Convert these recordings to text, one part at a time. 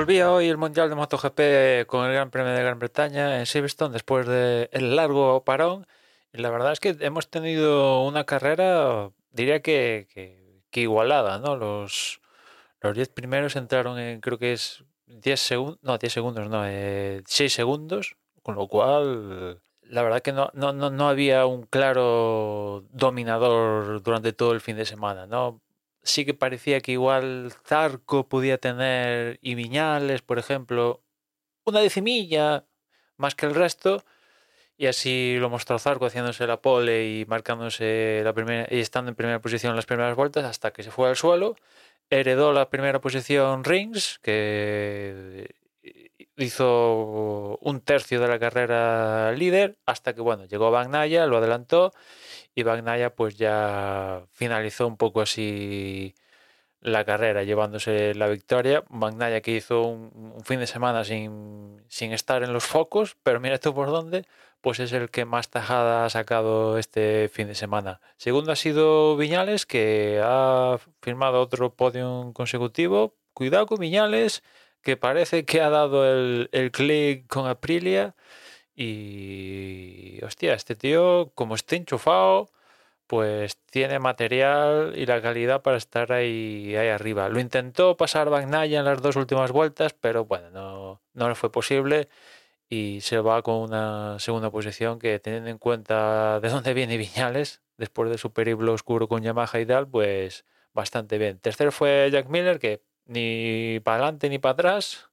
Volvía hoy el Mundial de MotoGP con el Gran Premio de Gran Bretaña en Silverstone después del largo parón. Y la verdad es que hemos tenido una carrera, diría que, que, igualada, ¿no? Los, los 10 primeros entraron en, creo que es 10 segundos, no, 10 segundos, no, 6 eh, segundos, con lo cual la verdad que no, no, no, no había un claro dominador durante todo el fin de semana, ¿no? Sí que parecía que igual Zarco podía tener y Viñales, por ejemplo, una decimilla más que el resto. Y así lo mostró Zarco haciéndose la pole y marcándose la primera y estando en primera posición en las primeras vueltas hasta que se fue al suelo. Heredó la primera posición Rings, que hizo un tercio de la carrera líder, hasta que bueno, llegó Bagnaya, lo adelantó y Bagnaya pues ya finalizó un poco así la carrera llevándose la victoria. Bagnaya que hizo un, fin de semana sin, sin, estar en los focos, pero mira tú por dónde, pues es el que más tajada ha sacado este fin de semana. Segundo ha sido Viñales, que ha firmado otro podium consecutivo. Cuidado con Viñales, que parece que ha dado el, el clic con Aprilia y, hostia, este tío, como esté enchufado, pues tiene material y la calidad para estar ahí, ahí arriba. Lo intentó pasar Bagnaya en las dos últimas vueltas, pero bueno, no, no le fue posible y se va con una segunda posición que teniendo en cuenta de dónde viene Viñales, después de su periplo oscuro con Yamaha y tal, pues bastante bien. Tercero fue Jack Miller, que ni para adelante ni para atrás,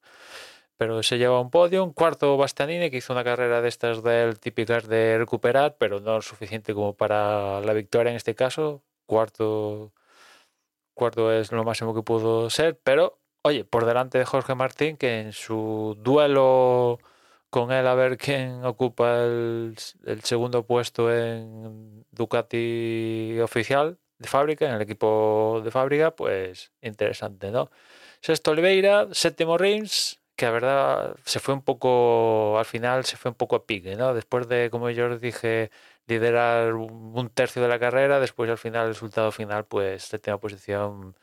pero se lleva un podio. Cuarto, Bastianini, que hizo una carrera de estas del típicas de recuperar, pero no suficiente como para la victoria en este caso. Cuarto, cuarto es lo máximo que pudo ser, pero oye, por delante de Jorge Martín, que en su duelo con él a ver quién ocupa el segundo puesto en Ducati oficial de fábrica, en el equipo de fábrica, pues interesante, ¿no? Sexto Oliveira, séptimo Reims, que la verdad se fue un poco, al final se fue un poco a pique, ¿no? Después de, como yo os dije, liderar un tercio de la carrera, después al final, el resultado final, pues séptima posición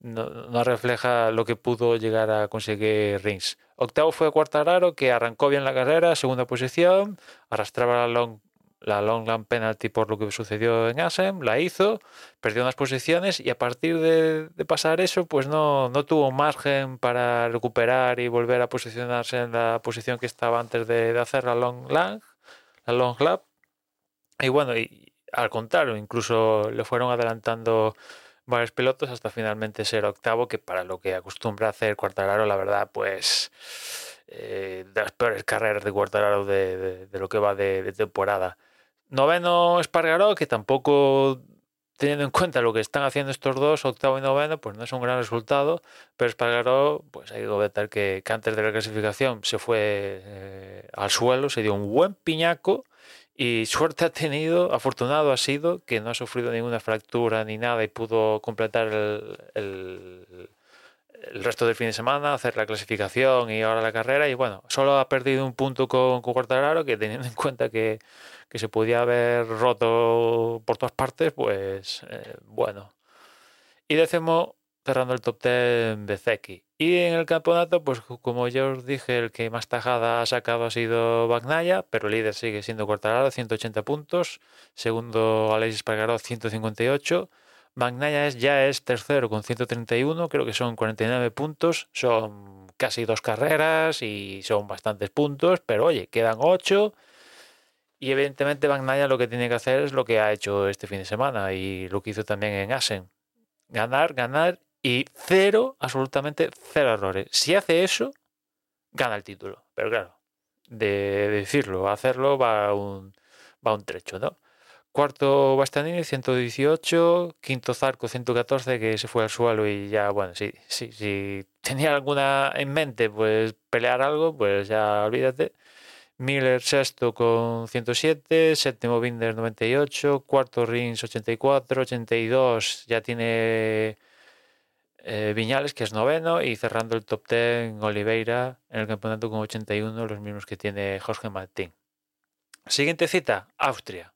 no, no, refleja lo que pudo llegar a conseguir Rings. Octavo fue Cuartararo, que arrancó bien la carrera, segunda posición, arrastraba la long la long lamp penalty por lo que sucedió en Assen, la hizo, perdió unas posiciones y a partir de, pasar eso, pues no, no, tuvo margen para recuperar y volver a posicionarse en la posición que estaba antes de, hacer la long lang, la long lap. Y bueno, y, al contrario, incluso le fueron adelantando varios pilotos hasta finalmente ser octavo, que para lo que acostumbra hacer Cuartararo, la verdad, pues eh, de las peores carreras de Cuartararo de, de, lo que va de temporada. Noveno Espargaró, que tampoco teniendo en cuenta lo que están haciendo estos dos, octavo y noveno, pues no es un gran resultado, pero Espargaró, pues hay que comentar que, antes de la clasificación se fue eh, al suelo, se dio un buen piñaco y suerte ha tenido, afortunado ha sido, que no ha sufrido ninguna fractura ni nada y pudo completar el, resto del fin de semana, hacer la clasificación y ahora la carrera y bueno, solo ha perdido un punto con, con que teniendo en cuenta que que se podía haber roto por todas partes, pues eh, bueno. Y décimo, cerrando el top 10, Bezeki. Y en el campeonato, pues como ya os dije, el que más tajada ha sacado ha sido Bagnaya, pero el líder sigue siendo Quartararo, 180 puntos. Segundo, Alexis Pargaró, 158. Bagnaya es, ya es tercero con 131, creo que son 49 puntos. Son casi dos carreras y son bastantes puntos, pero oye, quedan 8 y evidentemente Bagnaia lo que tiene que hacer es lo que ha hecho este fin de semana y lo que hizo también en Asen. Ganar, ganar y cero, absolutamente cero errores. Si hace eso, gana el título. Pero claro, de decirlo, hacerlo va un, va un trecho, ¿no? Cuarto Bastanini, 118. Quinto Zarco, 114, que se fue al suelo y ya, bueno, si, si, si tenía alguna en mente, pues pelear algo, pues ya olvídate. Miller sexto con 107, séptimo Binder 98, cuarto Rins 84, 82 ya tiene eh, Viñales que es noveno y cerrando el top 10 Oliveira en el campeonato con 81, los mismos que tiene Jorge Martín. Siguiente cita, Austria.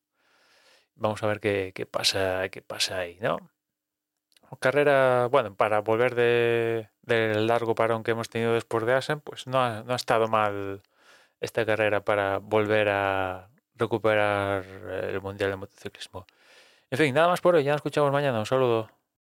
Vamos a ver qué, pasa, qué pasa ahí, ¿no? Carrera, bueno, para volver del largo parón que hemos tenido después de Asen, pues no no ha estado mal esta carrera para volver a recuperar el Mundial de Motociclismo. En fin, nada más por hoy. Ya nos escuchamos mañana. Un saludo.